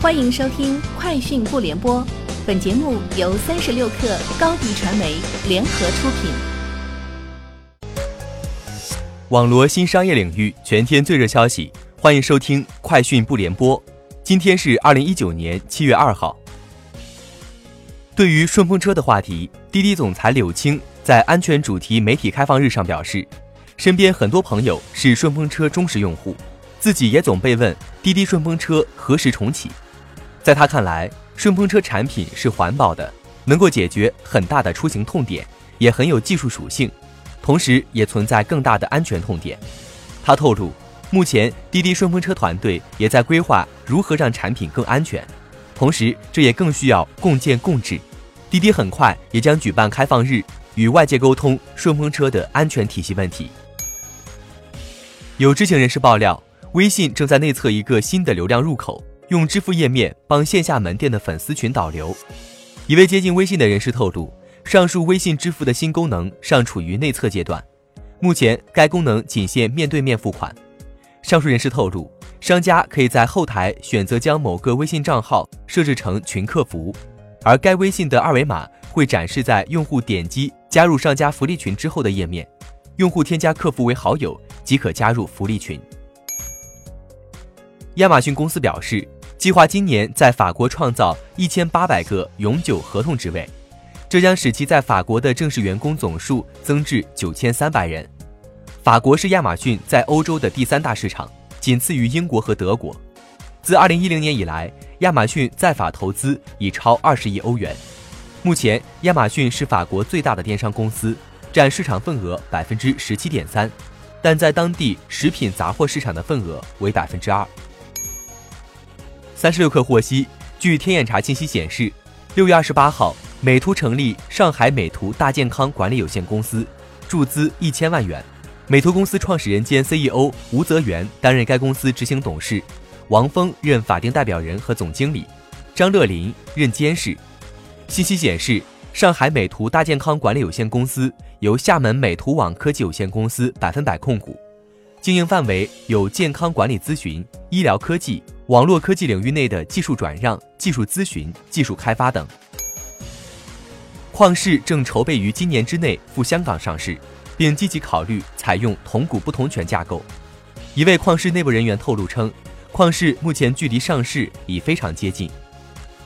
欢迎收听《快讯不联播》，本节目由三十六克高低传媒联合出品。网罗新商业领域全天最热消息，欢迎收听《快讯不联播》。今天是二零一九年七月二号。对于顺风车的话题，滴滴总裁柳青在安全主题媒体开放日上表示，身边很多朋友是顺风车忠实用户，自己也总被问滴滴顺风车何时重启。在他看来，顺风车产品是环保的，能够解决很大的出行痛点，也很有技术属性，同时也存在更大的安全痛点。他透露，目前滴滴顺风车团队也在规划如何让产品更安全，同时这也更需要共建共治。滴滴很快也将举办开放日，与外界沟通顺风车的安全体系问题。有知情人士爆料，微信正在内测一个新的流量入口。用支付页面帮线下门店的粉丝群导流。一位接近微信的人士透露，上述微信支付的新功能尚处于内测阶段，目前该功能仅限面对面付款。上述人士透露，商家可以在后台选择将某个微信账号设置成群客服，而该微信的二维码会展示在用户点击加入商家福利群之后的页面，用户添加客服为好友即可加入福利群。亚马逊公司表示。计划今年在法国创造一千八百个永久合同职位，这将使其在法国的正式员工总数增至九千三百人。法国是亚马逊在欧洲的第三大市场，仅次于英国和德国。自二零一零年以来，亚马逊在法投资已超二十亿欧元。目前，亚马逊是法国最大的电商公司，占市场份额百分之十七点三，但在当地食品杂货市场的份额为百分之二。三十六氪获悉，据天眼查信息显示，六月二十八号，美图成立上海美图大健康管理有限公司，注资一千万元。美图公司创始人兼 CEO 吴泽源担任该公司执行董事，王峰任法定代表人和总经理，张乐林任监事。信息显示，上海美图大健康管理有限公司由厦门美图网科技有限公司百分百控股，经营范围有健康管理咨询、医疗科技。网络科技领域内的技术转让、技术咨询、技术开发等。旷视正筹备于今年之内赴香港上市，并积极考虑采用同股不同权架构。一位旷视内部人员透露称，旷视目前距离上市已非常接近。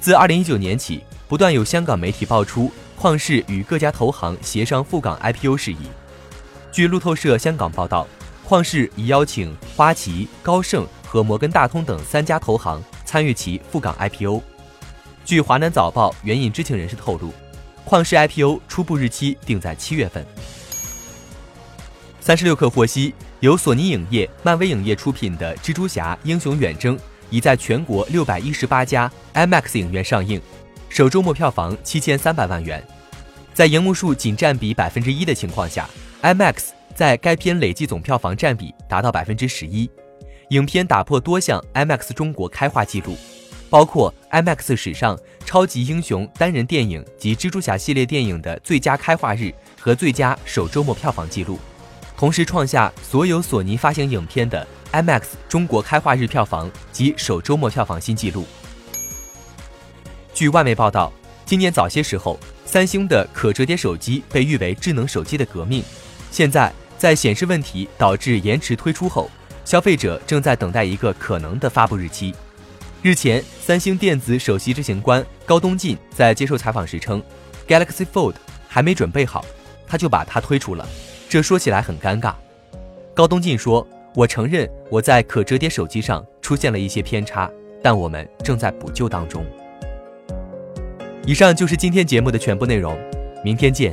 自2019年起，不断有香港媒体爆出旷视与各家投行协商赴港 IPO 事宜。据路透社香港报道，旷视已邀请花旗、高盛。和摩根大通等三家投行参与其赴港 IPO。据华南早报援引知情人士透露，旷视 IPO 初步日期定在七月份。三十六氪获悉，由索尼影业、漫威影业出品的《蜘蛛侠：英雄远征》已在全国六百一十八家 IMAX 影院上映，首周末票房七千三百万元。在荧幕数仅占比百分之一的情况下，IMAX 在该片累计总票房占比达到百分之十一。影片打破多项 IMAX 中国开画纪录，包括 IMAX 史上超级英雄单人电影及蜘蛛侠系列电影的最佳开画日和最佳首周末票房纪录，同时创下所有索尼发行影片的 IMAX 中国开画日票房及首周末票房新纪录。据外媒报道，今年早些时候，三星的可折叠手机被誉为智能手机的革命，现在在显示问题导致延迟推出后。消费者正在等待一个可能的发布日期。日前，三星电子首席执行官高东进在接受采访时称，Galaxy Fold 还没准备好，他就把它推出了，这说起来很尴尬。高东进说：“我承认我在可折叠手机上出现了一些偏差，但我们正在补救当中。”以上就是今天节目的全部内容，明天见。